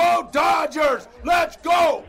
Go, Dodgers! Let's go!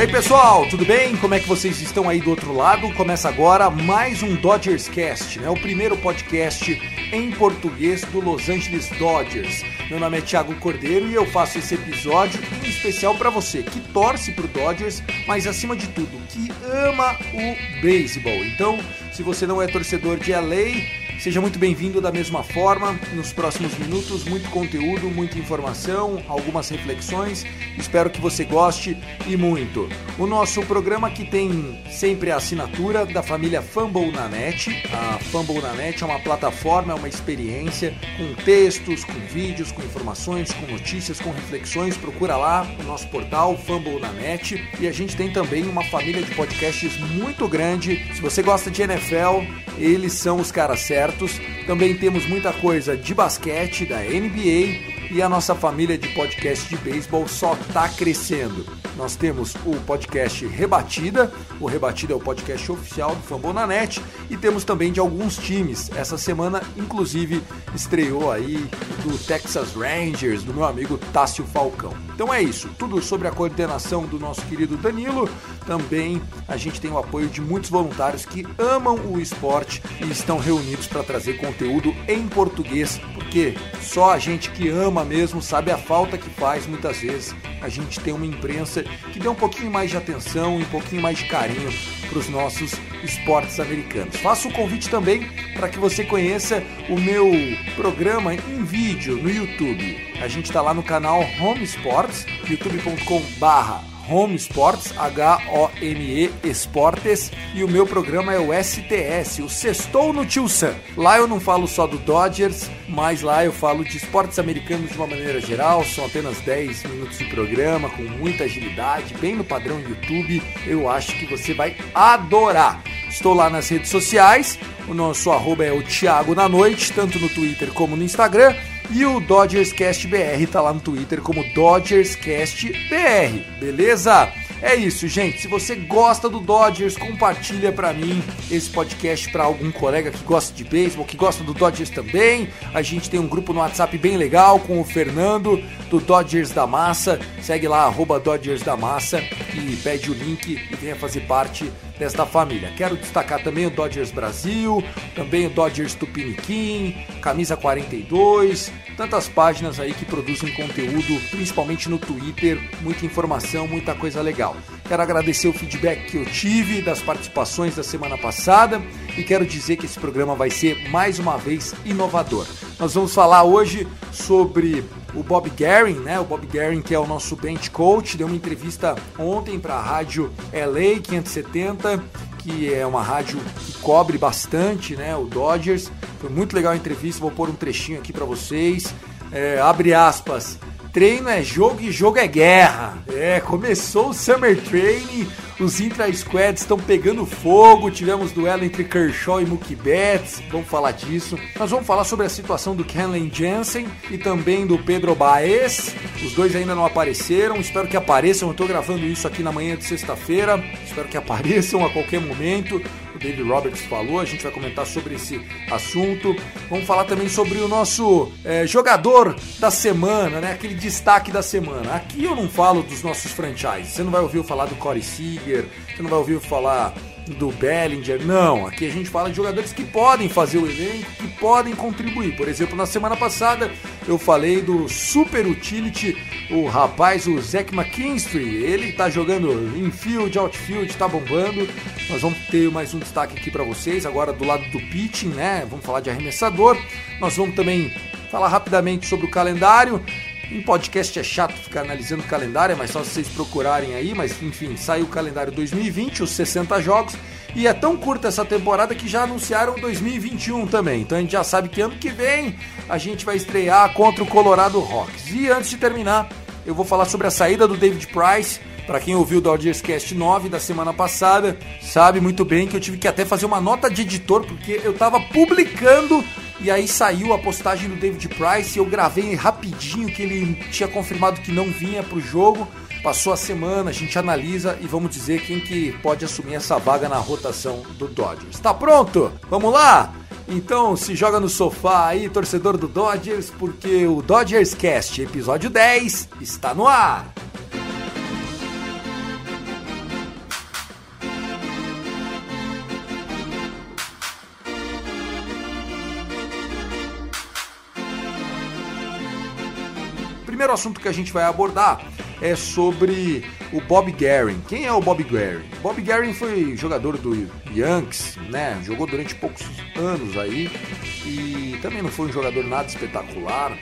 Aí pessoal, tudo bem? Como é que vocês estão aí do outro lado? Começa agora mais um Dodgers Cast, né? O primeiro podcast em português do Los Angeles Dodgers. Meu nome é Thiago Cordeiro e eu faço esse episódio em especial para você que torce pro Dodgers, mas acima de tudo, que ama o beisebol. Então, se você não é torcedor de LA, Seja muito bem-vindo da mesma forma. Nos próximos minutos, muito conteúdo, muita informação, algumas reflexões. Espero que você goste e muito. O nosso programa que tem sempre a assinatura da família Fumble na Net. A Fumble na Net é uma plataforma, é uma experiência com textos, com vídeos, com informações, com notícias, com reflexões. Procura lá o nosso portal Fumble na Net. E a gente tem também uma família de podcasts muito grande. Se você gosta de NFL, eles são os caras certos. Também temos muita coisa de basquete, da NBA e a nossa família de podcast de beisebol só está crescendo. Nós temos o podcast Rebatida, o Rebatida é o podcast oficial do Fambonanet e temos também de alguns times. Essa semana, inclusive, estreou aí do Texas Rangers, do meu amigo Tássio Falcão. Então é isso, tudo sobre a coordenação do nosso querido Danilo. Também a gente tem o apoio de muitos voluntários que amam o esporte e estão reunidos para trazer conteúdo em português, porque só a gente que ama mesmo sabe a falta que faz muitas vezes a gente ter uma imprensa que dê um pouquinho mais de atenção e um pouquinho mais de carinho para os nossos esportes americanos. Faço o convite também para que você conheça o meu programa em vídeo no YouTube. A gente está lá no canal Home Sports, youtube.com/barra Home Sports, H-O-M-E Esportes, e o meu programa é o STS, o Sextou no Tio Sam. Lá eu não falo só do Dodgers, mas lá eu falo de esportes americanos de uma maneira geral, são apenas 10 minutos de programa, com muita agilidade, bem no padrão YouTube, eu acho que você vai adorar. Estou lá nas redes sociais, o nosso arroba é o Thiago na Noite, tanto no Twitter como no Instagram, e o Dodgers Cast BR tá lá no Twitter como Dodgers Cast BR, beleza? É isso, gente. Se você gosta do Dodgers, compartilha para mim esse podcast para algum colega que gosta de beisebol, que gosta do Dodgers também. A gente tem um grupo no WhatsApp bem legal com o Fernando do Dodgers da Massa. Segue lá arroba Dodgers da Massa e pede o link e venha fazer parte desta família. Quero destacar também o Dodgers Brasil, também o Dodgers Tupiniquim, Camisa 42, tantas páginas aí que produzem conteúdo, principalmente no Twitter, muita informação, muita coisa legal. Quero agradecer o feedback que eu tive das participações da semana passada e quero dizer que esse programa vai ser mais uma vez inovador. Nós vamos falar hoje sobre o Bob Guerin, né? O Bob Guerin, que é o nosso bench coach, deu uma entrevista ontem para a rádio LA 570, que é uma rádio que cobre bastante, né? O Dodgers. Foi muito legal a entrevista, vou pôr um trechinho aqui para vocês. É, abre aspas. Treino é jogo e jogo é guerra. É, começou o Summer Training, os intra-squads estão pegando fogo, tivemos duelo entre Kershaw e Mookie Betts, vamos falar disso. Nós vamos falar sobre a situação do Kenley Jansen e também do Pedro Baez. Os dois ainda não apareceram, espero que apareçam. Eu estou gravando isso aqui na manhã de sexta-feira, espero que apareçam a qualquer momento. O David Roberts falou, a gente vai comentar sobre esse assunto. Vamos falar também sobre o nosso é, jogador da semana, né? Aquele destaque da semana. Aqui eu não falo dos nossos franchises. Você não vai ouvir eu falar do Corey Seager, você não vai ouvir eu falar do Bellinger. Não, aqui a gente fala de jogadores que podem fazer o elenco, que podem contribuir. Por exemplo, na semana passada eu falei do super utility, o rapaz, o Zach McKinstry. Ele tá jogando infield, outfield, tá bombando. Nós vamos ter mais um destaque aqui para vocês, agora do lado do pitching, né? Vamos falar de arremessador. Nós vamos também falar rapidamente sobre o calendário. Em podcast é chato ficar analisando o calendário, é mais só vocês procurarem aí, mas enfim, saiu o calendário 2020, os 60 jogos, e é tão curta essa temporada que já anunciaram 2021 também. Então a gente já sabe que ano que vem a gente vai estrear contra o Colorado Rocks. E antes de terminar, eu vou falar sobre a saída do David Price. Para quem ouviu o Dodgers Cast 9 da semana passada, sabe muito bem que eu tive que até fazer uma nota de editor, porque eu estava publicando e aí saiu a postagem do David Price, eu gravei rapidinho que ele tinha confirmado que não vinha para o jogo. Passou a semana, a gente analisa e vamos dizer quem que pode assumir essa vaga na rotação do Dodgers. Tá pronto? Vamos lá? Então se joga no sofá aí, torcedor do Dodgers, porque o Dodgers Cast episódio 10 está no ar. Primeiro assunto que a gente vai abordar é sobre o Bob Guerin. Quem é o Bob Guerin? Bob Guerin foi jogador do Yankees, né? Jogou durante poucos anos aí e também não foi um jogador nada espetacular,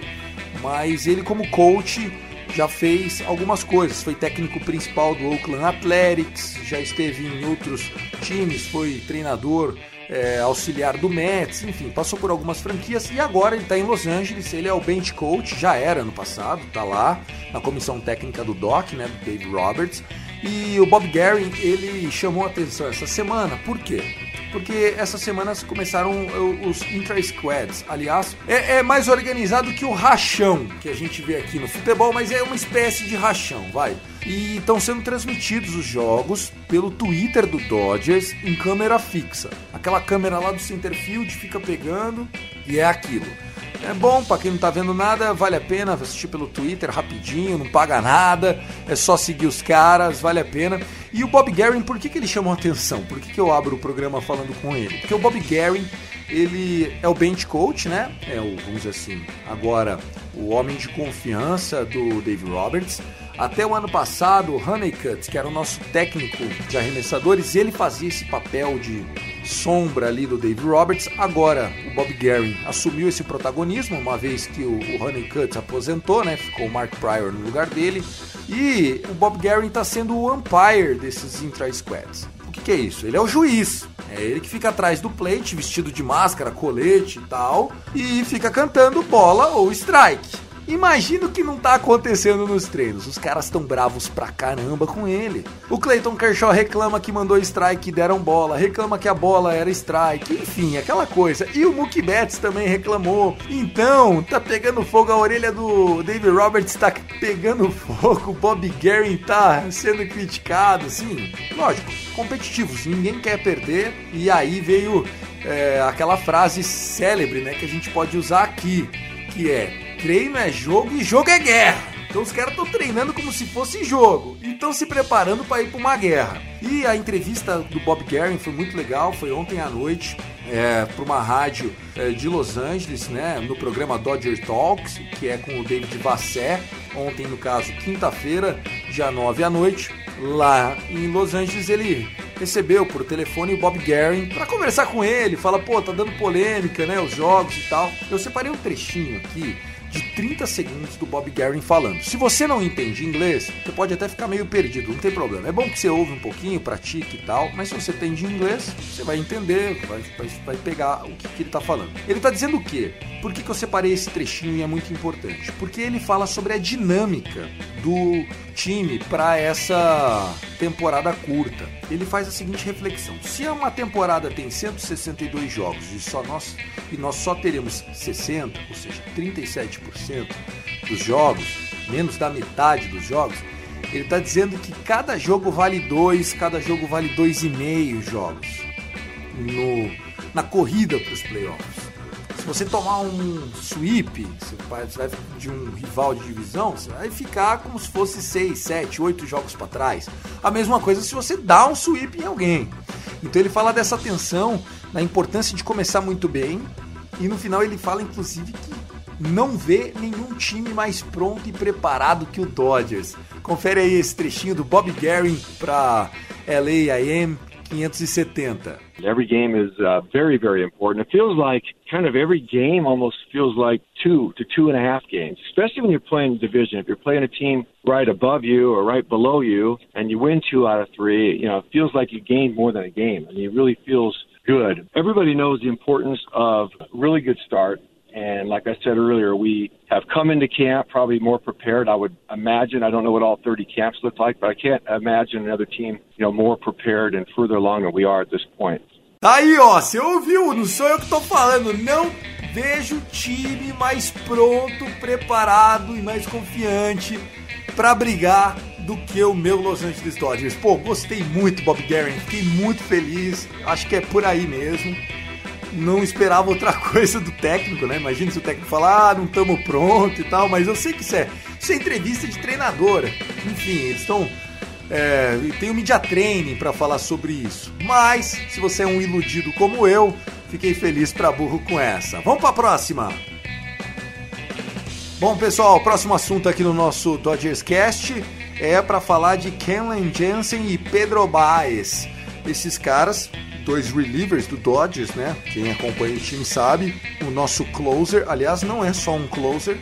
mas ele como coach já fez algumas coisas. Foi técnico principal do Oakland Athletics, já esteve em outros times, foi treinador é, auxiliar do Mets, enfim, passou por algumas franquias e agora ele está em Los Angeles. Ele é o bench coach, já era no passado, está lá na comissão técnica do Doc, né, do Dave Roberts. E o Bob Guerin, ele chamou a atenção essa semana, por quê? Porque essas semanas começaram os intra-squads. Aliás, é, é, mais organizado que o rachão que a gente vê aqui no futebol, mas é uma espécie de rachão, vai. E estão sendo transmitidos os jogos pelo Twitter do Dodgers em câmera fixa. Aquela câmera lá do center field fica pegando e é aquilo. É bom, para quem não tá vendo nada, vale a pena assistir pelo Twitter rapidinho, não paga nada, é só seguir os caras, vale a pena. E o Bob Guerin, por que, que ele chamou a atenção? Por que, que eu abro o programa falando com ele? Porque o Bob Guerin, ele é o bench coach, né? É o, vamos dizer assim, agora o homem de confiança do Dave Roberts. Até o ano passado, o Honeycutt, que era o nosso técnico de arremessadores, ele fazia esse papel de sombra ali do Dave Roberts. Agora o Bob Guerin assumiu esse protagonismo, uma vez que o, o Honeycutt aposentou, né? Ficou o Mark Pryor no lugar dele. E o Bob Guerin está sendo o umpire desses intra-squads. O que, que é isso? Ele é o juiz. É ele que fica atrás do plate, vestido de máscara, colete e tal, e fica cantando bola ou strike. Imagina o que não tá acontecendo nos treinos. Os caras estão bravos pra caramba com ele. O Clayton Kershaw reclama que mandou strike e deram bola, reclama que a bola era strike, enfim, aquela coisa. E o Mookie Betts também reclamou. Então, tá pegando fogo a orelha do David Roberts, tá pegando fogo, o Bob Guerin tá sendo criticado, assim. Lógico, competitivos, ninguém quer perder. E aí veio é, aquela frase célebre, né, que a gente pode usar aqui, que é treino é jogo e jogo é guerra. Então os caras estão treinando como se fosse jogo e estão se preparando para ir para uma guerra. E a entrevista do Bob Guerin foi muito legal, foi ontem à noite é, para uma rádio é, de Los Angeles, né, no programa Dodger Talks, que é com o David Vassé, ontem no caso quinta-feira, dia 9 à noite, lá em Los Angeles ele recebeu por telefone o Bob Guerin para conversar com ele, fala, pô, tá dando polêmica, né, os jogos e tal. Eu separei um trechinho aqui de 30 segundos do Bob Guerin falando. Se você não entende inglês, você pode até ficar meio perdido, não tem problema. É bom que você ouve um pouquinho, pratique e tal, mas se você entende inglês, você vai entender, vai, vai, vai pegar o que, que ele está falando. Ele está dizendo o quê? Por que, que eu separei esse trechinho e é muito importante? Porque ele fala sobre a dinâmica do time para essa temporada curta. Ele faz a seguinte reflexão: se uma temporada tem 162 jogos e só nós e nós só teremos 60, ou seja, 37% dos jogos, menos da metade dos jogos, ele está dizendo que cada jogo vale 2, cada jogo vale 2,5 jogos no, na corrida para os playoffs você tomar um sweep, você vai, de um rival de divisão, você vai ficar como se fosse 6, 7, 8 jogos para trás. A mesma coisa se você dá um sweep em alguém. Então ele fala dessa tensão, da importância de começar muito bem, e no final ele fala inclusive que não vê nenhum time mais pronto e preparado que o Dodgers. Confere aí esse trechinho do Bob Guerin para LAIM 570. Every game is uh, very, very important. It feels like kind of every game almost feels like two to two and a half games, especially when you're playing division. If you're playing a team right above you or right below you and you win two out of three, you know, it feels like you gained more than a game. I mean, it really feels good. Everybody knows the importance of really good start and like I said earlier, we have come into camp probably more prepared. I would imagine. I don't know what all 30 camps look like, but I can't imagine another team, you know, more prepared and further along than we are at this point. Aí, ó, você ouviu? Não sou eu que tô falando. Não vejo time mais pronto, preparado e mais confiante para brigar do que o meu Los Angeles Dodgers. Pô, gostei muito, Bob Guerin. Fiquei muito feliz. Acho que é por aí mesmo não esperava outra coisa do técnico, né? Imagina se o técnico falar, ah, não estamos pronto e tal, mas eu sei que isso é, isso é entrevista de treinadora. Enfim, eles estão. É, tem o Media Training para falar sobre isso. Mas, se você é um iludido como eu, fiquei feliz para burro com essa. Vamos para a próxima! Bom, pessoal, próximo assunto aqui no nosso Dodgers Cast é para falar de Kenley Jensen e Pedro Baez. Esses caras dois relievers do Dodgers, né? Quem acompanha o time sabe. O nosso closer, aliás, não é só um closer,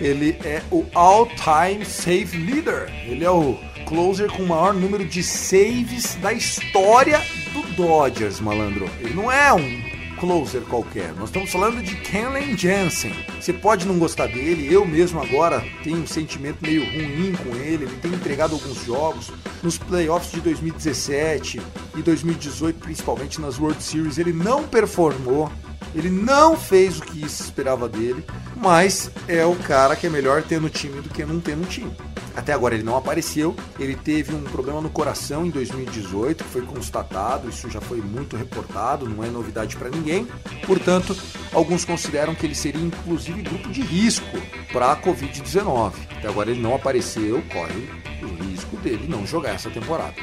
ele é o all-time save leader. Ele é o closer com o maior número de saves da história do Dodgers, malandro. Ele não é um closer qualquer. Nós estamos falando de Kenley Jansen. Você pode não gostar dele, eu mesmo agora tenho um sentimento meio ruim com ele. Ele tem entregado alguns jogos nos playoffs de 2017 e 2018, principalmente nas World Series. Ele não performou. Ele não fez o que se esperava dele, mas é o cara que é melhor ter no time do que não ter no time. Até agora ele não apareceu. Ele teve um problema no coração em 2018, que foi constatado, isso já foi muito reportado, não é novidade para ninguém. Portanto, alguns consideram que ele seria inclusive grupo de risco para a Covid-19. Até agora ele não apareceu, corre o risco dele não jogar essa temporada.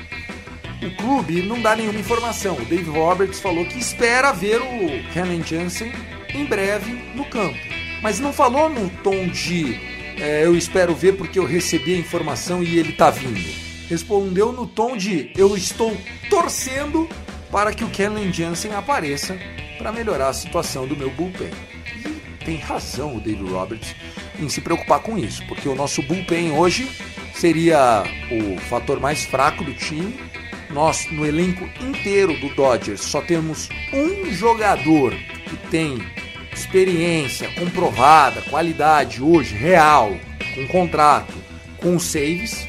O clube não dá nenhuma informação. O Dave Roberts falou que espera ver o Kenan Jansen em breve no campo. Mas não falou num tom de é, eu espero ver porque eu recebi a informação e ele tá vindo. Respondeu no tom de eu estou torcendo para que o Kellen Jansen apareça para melhorar a situação do meu bullpen. E tem razão o David Roberts em se preocupar com isso, porque o nosso bullpen hoje seria o fator mais fraco do time. Nós, no elenco inteiro do Dodgers, só temos um jogador que tem experiência comprovada, qualidade hoje, real, com contrato, com saves,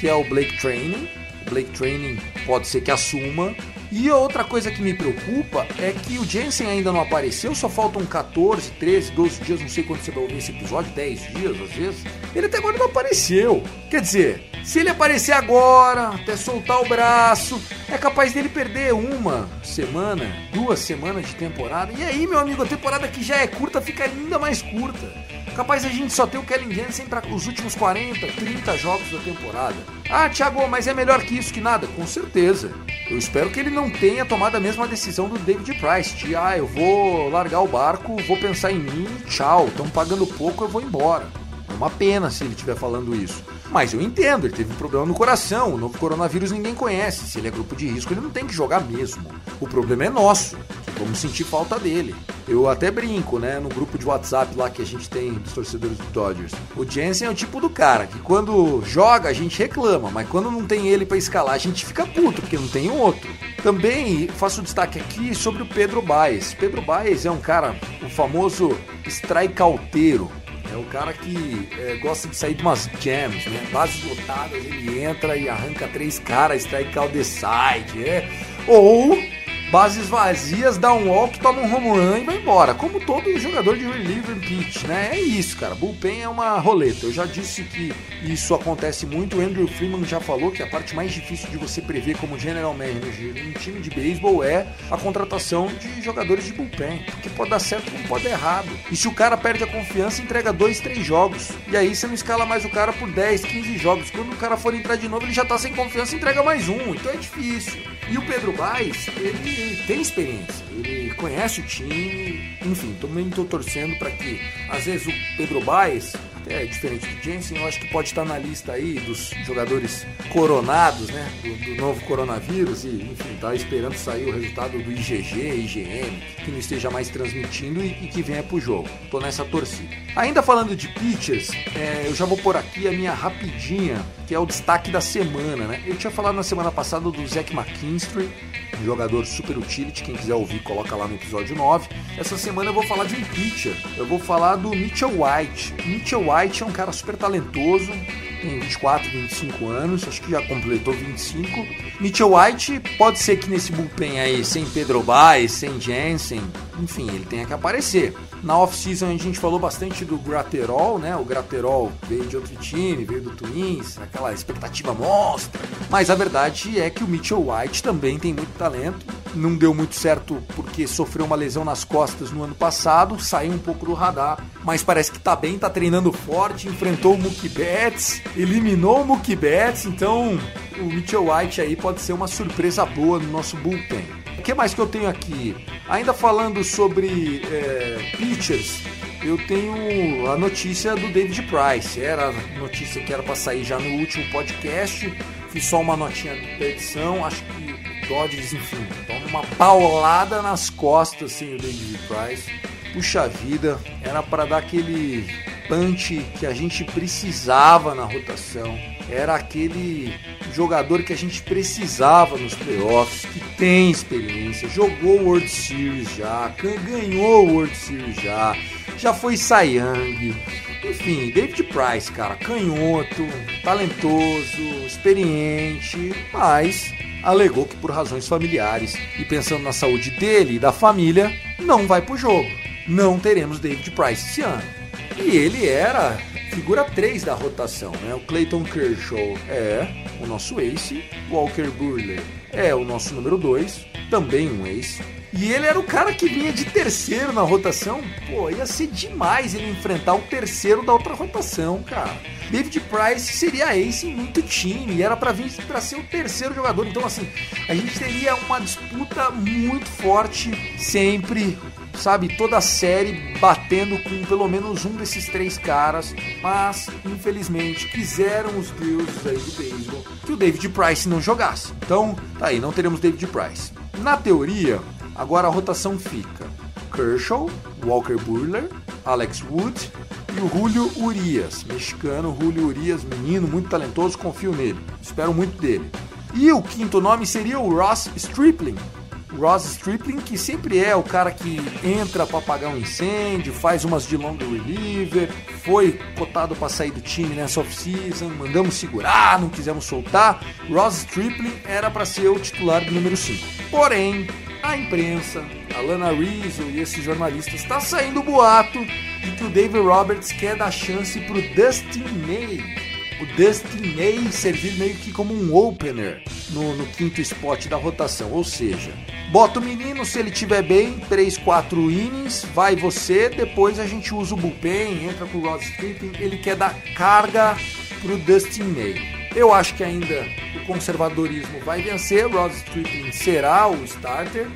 que é o Blake Training. O Blake Training pode ser que assuma. E outra coisa que me preocupa é que o Jensen ainda não apareceu, só faltam 14, 13, 12 dias, não sei quando você vai ouvir esse episódio, 10 dias às vezes. Ele até agora não apareceu. Quer dizer, se ele aparecer agora, até soltar o braço, é capaz dele perder uma semana, duas semanas de temporada. E aí, meu amigo, a temporada que já é curta fica ainda mais curta. Capaz a gente só ter o Kellen Jensen para os últimos 40, 30 jogos da temporada. Ah, Thiago, mas é melhor que isso que nada? Com certeza. Eu espero que ele não tenha tomado a mesma decisão do David Price, de ah, eu vou largar o barco, vou pensar em mim, tchau, estão pagando pouco, eu vou embora. É uma pena se ele estiver falando isso. Mas eu entendo, ele teve um problema no coração. O novo coronavírus ninguém conhece. Se ele é grupo de risco, ele não tem que jogar mesmo. O problema é nosso. Vamos sentir falta dele. Eu até brinco, né, no grupo de WhatsApp lá que a gente tem dos torcedores do Dodgers. O Jensen é o tipo do cara que quando joga a gente reclama, mas quando não tem ele para escalar a gente fica puto porque não tem outro. Também faço destaque aqui sobre o Pedro Baez. Pedro Baez é um cara, o famoso strikeouteiro. É o cara que é, gosta de sair de umas jams, né? Bases lotadas, ele entra e arranca três caras, strike out the side, é. Ou bases vazias, dá um walk, toma um home run e vai embora. Como todo jogador de reliever pitch, né? É isso, cara. Bullpen é uma roleta. Eu já disse que isso acontece muito. O Andrew Freeman já falou que a parte mais difícil de você prever como general manager em um time de beisebol é a contratação de jogadores de bullpen. Porque pode dar certo como pode dar errado. E se o cara perde a confiança, entrega dois, três jogos. E aí você não escala mais o cara por 10, 15 jogos. Quando o cara for entrar de novo, ele já tá sem confiança entrega mais um. Então é difícil. E o Pedro Baez, ele tem experiência, ele conhece o time, enfim, também estou torcendo para que, às vezes, o Pedro Baez é diferente do Jensen, eu acho que pode estar na lista aí dos jogadores coronados, né, do, do novo coronavírus e, enfim, tá esperando sair o resultado do IgG, IgM, que não esteja mais transmitindo e, e que venha pro jogo. Tô nessa torcida. Ainda falando de pitchers, é, eu já vou por aqui a minha rapidinha, que é o destaque da semana, né? Eu tinha falado na semana passada do Zach McKinstry, um jogador super utility, quem quiser ouvir, coloca lá no episódio 9. Essa semana eu vou falar de um pitcher, eu vou falar do Mitchell White. Mitchell White é um cara super talentoso, tem 24, 25 anos, acho que já completou 25. Mitchell White pode ser que nesse bullpen aí, sem Pedro Baez, sem Jensen, enfim, ele tenha que aparecer. Na off-season a gente falou bastante do Graterol, né? O Graterol veio de outro time, veio do Twins, aquela expectativa monstra. Mas a verdade é que o Mitchell White também tem muito talento. Não deu muito certo porque sofreu uma lesão nas costas no ano passado, saiu um pouco do radar, mas parece que tá bem, tá treinando forte, enfrentou o Mookie Betts, eliminou o Mookie Betts, então o Mitchell White aí pode ser uma surpresa boa no nosso bullpen. Que mais que eu tenho aqui? Ainda falando sobre é, pitchers, eu tenho a notícia do David Price. Era a notícia que era para sair já no último podcast. Fiz só uma notinha da edição. Acho que o Dodgers, enfim, toma uma paulada nas costas assim, o David Price. Puxa vida, era para dar aquele punch que a gente precisava na rotação. Era aquele jogador que a gente precisava nos playoffs, que tem experiência, jogou World Series já, ganhou World Series já, já foi Young. Enfim, David Price, cara, canhoto, talentoso, experiente, mas alegou que por razões familiares e pensando na saúde dele e da família, não vai pro jogo. Não teremos David Price esse ano. E ele era figura 3 da rotação, né? O Clayton Kershaw é o nosso ace, Walker Buehler é o nosso número 2, também um ace. E ele era o cara que vinha de terceiro na rotação. Pô, ia ser demais ele enfrentar o terceiro da outra rotação, cara. David Price seria ace em muito time, era para vir para ser o terceiro jogador. Então, assim, a gente teria uma disputa muito forte sempre sabe, toda a série batendo com pelo menos um desses três caras, mas infelizmente quiseram os deuses aí do beisebol que o David Price não jogasse. Então, tá aí, não teremos David Price. Na teoria, agora a rotação fica Kershaw, Walker Buehler, Alex Wood e o Julio Urias, mexicano Julio Urias, menino muito talentoso, confio nele, espero muito dele. E o quinto nome seria o Ross Stripling, Ross Stripling, que sempre é o cara que entra para apagar um incêndio, faz umas de long reliever, foi cotado para sair do time nessa off-season, mandamos segurar, não quisemos soltar. Ross Stripling era para ser o titular do número 5. Porém, a imprensa, a Lana Rizzo e esses jornalistas, está saindo o boato de que o David Roberts quer dar chance pro Dustin May o Dustin May servir meio que como um opener no, no, quinto spot da rotação. Ou seja, bota o menino, se ele tiver bem, 3, 4 innings, vai você, depois a gente usa o bullpen, entra com o Rod Stripping, ele quer dar carga pro Dustin May. Eu acho que ainda o conservadorismo vai vencer, Rod Stripping será o starter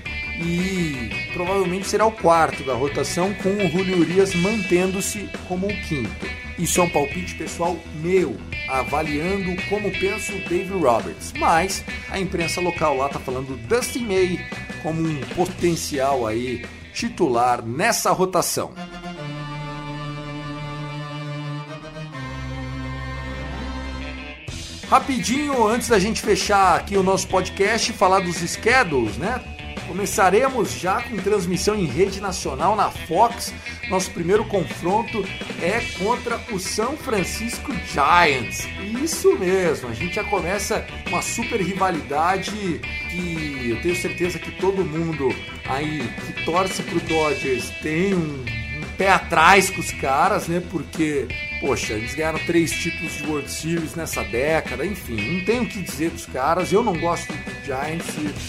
e provavelmente será o quarto da rotação com o Julio Urias mantendo-se como o quinto. Isso é um palpite pessoal meu, avaliando como penso o Dave Roberts. Mas a imprensa local lá tá falando Dustin May como um potencial aí titular nessa rotação. Rapidinho, antes da gente fechar aqui o nosso podcast, falar dos schedules, né? Começaremos já com transmissão em rede nacional na Fox. Nosso primeiro confronto é contra o São Francisco Giants. Isso mesmo, a gente já começa uma super rivalidade que eu tenho certeza que todo mundo aí que torce pro Dodgers tem um, um pé atrás com os caras, né? Porque Poxa, eles ganharam três títulos de World Series nessa década, enfim, não tenho o que dizer dos caras. Eu não gosto do Giants,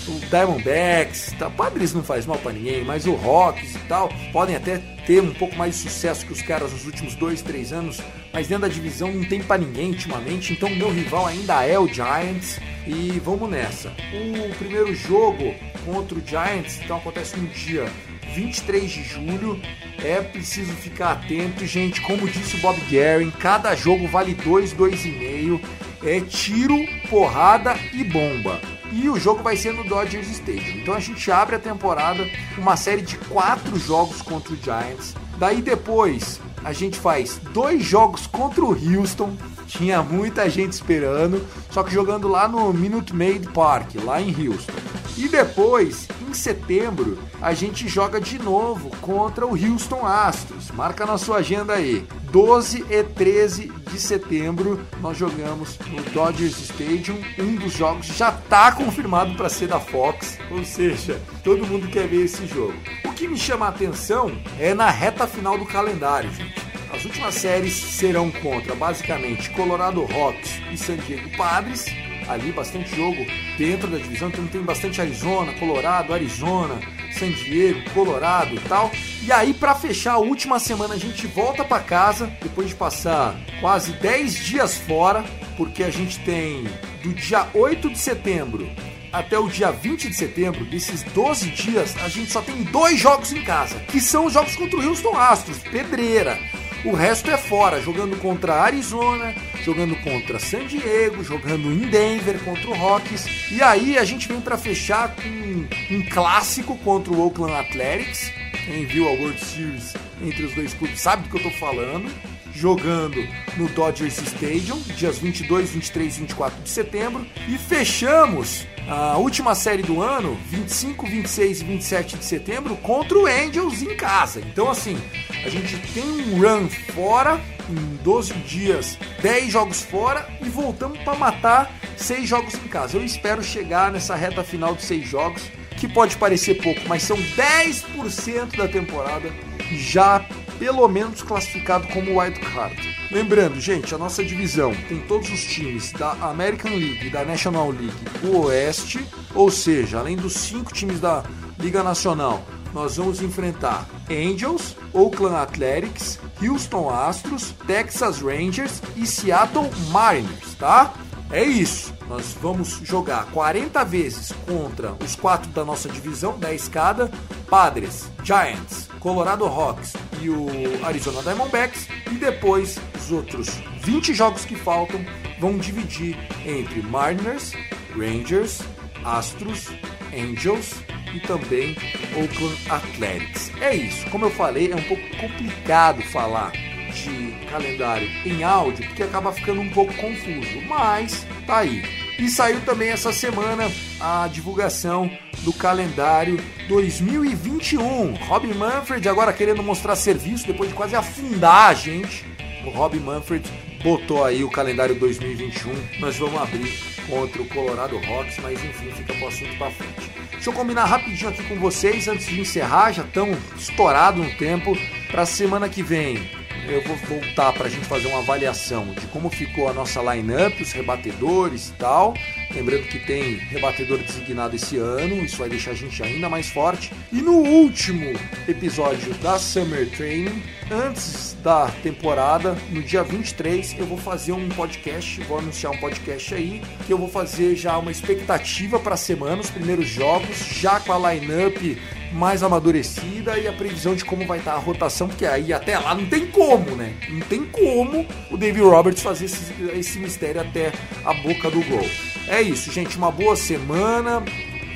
o Diamondbacks, tá? o Padres não faz mal para ninguém, mas o Rocks e tal podem até ter um pouco mais de sucesso que os caras nos últimos dois, três anos, mas dentro da divisão não tem para ninguém ultimamente. Então, meu rival ainda é o Giants e vamos nessa. O primeiro jogo contra o Giants, então acontece no dia 23 de julho. É preciso ficar atento, gente. Como disse o Bob Guerin, cada jogo vale 2, 2,5. É tiro, porrada e bomba. E o jogo vai ser no Dodgers Stadium. Então a gente abre a temporada uma série de quatro jogos contra o Giants. Daí depois a gente faz dois jogos contra o Houston. Tinha muita gente esperando, só que jogando lá no Minute Maid Park, lá em Houston. E depois, em setembro, a gente joga de novo contra o Houston Astros. Marca na sua agenda aí. 12 e 13 de setembro nós jogamos no Dodgers Stadium. Um dos jogos já está confirmado para ser da Fox, ou seja, todo mundo quer ver esse jogo. O que me chama a atenção é na reta final do calendário, gente. As últimas séries serão contra basicamente Colorado Rocks e San Diego Padres. Ali bastante jogo dentro da divisão, então tem bastante Arizona, Colorado, Arizona, San Diego, Colorado e tal. E aí para fechar a última semana a gente volta para casa depois de passar quase 10 dias fora, porque a gente tem do dia 8 de setembro até o dia 20 de setembro, desses 12 dias, a gente só tem dois jogos em casa, que são os jogos contra o Houston Astros, pedreira. O resto é fora, jogando contra Arizona, jogando contra San Diego, jogando em Denver contra o Rockies. E aí a gente vem para fechar com um clássico contra o Oakland Athletics. Quem viu a World Series entre os dois clubes sabe do que eu tô falando. Jogando no Dodgers Stadium, dias 22, 23 e 24 de setembro. E fechamos a última série do ano, 25, 26 e 27 de setembro, contra o Angels em casa. Então, assim, a gente tem um run fora, em 12 dias, 10 jogos fora e voltamos para matar 6 jogos em casa. Eu espero chegar nessa reta final de 6 jogos, que pode parecer pouco, mas são 10% da temporada já pelo menos classificado como wild card. Lembrando, gente, a nossa divisão tem todos os times da American League da National League do Oeste, ou seja, além dos cinco times da Liga Nacional, nós vamos enfrentar Angels, Oakland Athletics, Houston Astros, Texas Rangers e Seattle Mariners, tá? É isso. Nós vamos jogar 40 vezes contra os quatro da nossa divisão, 10 cada, Padres, Giants, Colorado Rocks e o Arizona Diamondbacks. E depois os outros 20 jogos que faltam vão dividir entre Mariners, Rangers, Astros, Angels e também Oakland Athletics. É isso. Como eu falei, é um pouco complicado falar de calendário em áudio porque acaba ficando um pouco confuso, mas tá aí. E saiu também essa semana a divulgação do calendário 2021. Robin Manfred agora querendo mostrar serviço depois de quase afundar a gente. O Robin Manfred botou aí o calendário 2021. Nós vamos abrir contra o Colorado Rocks, mas enfim, fica pro assunto para frente. Deixa eu combinar rapidinho aqui com vocês antes de encerrar, já estão estourado no tempo. Para semana que vem, eu vou voltar para a gente fazer uma avaliação de como ficou a nossa lineup, os rebatedores e tal. Lembrando que tem rebatedor designado esse ano, isso vai deixar a gente ainda mais forte. E no último episódio da Summer Training, antes da temporada, no dia 23, eu vou fazer um podcast, vou anunciar um podcast aí, que eu vou fazer já uma expectativa para a semana, os primeiros jogos, já com a lineup mais amadurecida e a previsão de como vai estar a rotação, porque aí até lá não tem como, né? Não tem como o David Roberts fazer esse, esse mistério até a boca do gol. É isso, gente. Uma boa semana.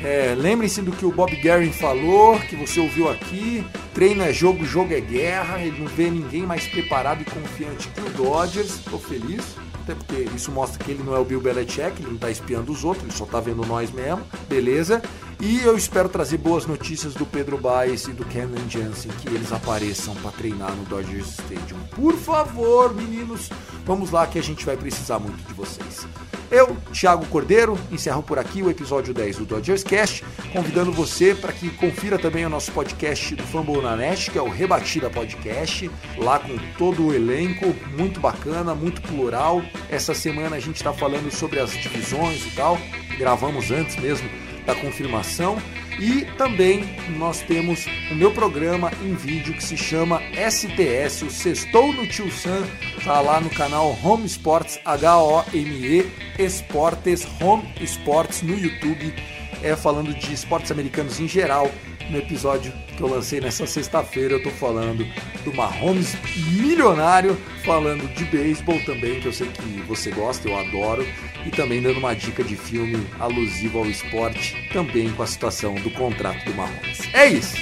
É, Lembrem-se do que o Bob Guerin falou, que você ouviu aqui. Treino é jogo, jogo é guerra. Ele não vê ninguém mais preparado e confiante que o Dodgers. Estou feliz até porque isso mostra que ele não é o Bill Belichick, ele não tá espiando os outros, ele só tá vendo nós mesmo, beleza? E eu espero trazer boas notícias do Pedro Baez e do Kenan Jansen, que eles apareçam para treinar no Dodgers Stadium. Por favor, meninos, vamos lá que a gente vai precisar muito de vocês. Eu, Thiago Cordeiro, encerro por aqui o episódio 10 do Dodgers Cast, convidando você para que confira também o nosso podcast do Fumble na Net, que é o Rebatida Podcast, lá com todo o elenco, muito bacana, muito plural. Essa semana a gente está falando sobre as divisões e tal, gravamos antes mesmo da confirmação. E também nós temos o meu programa em vídeo que se chama STS, o Sextou no Tio Sam, tá lá no canal Home Sports, H-O-M-E, Esportes, Home Sports no YouTube, é falando de esportes americanos em geral. No episódio que eu lancei nessa sexta-feira, eu tô falando do Mahomes milionário, falando de beisebol também, que eu sei que você gosta, eu adoro, e também dando uma dica de filme alusivo ao esporte, também com a situação do contrato do Mahomes. É isso!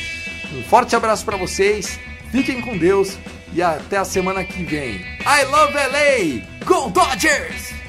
Um forte abraço para vocês, fiquem com Deus e até a semana que vem. I love LA! Go Dodgers!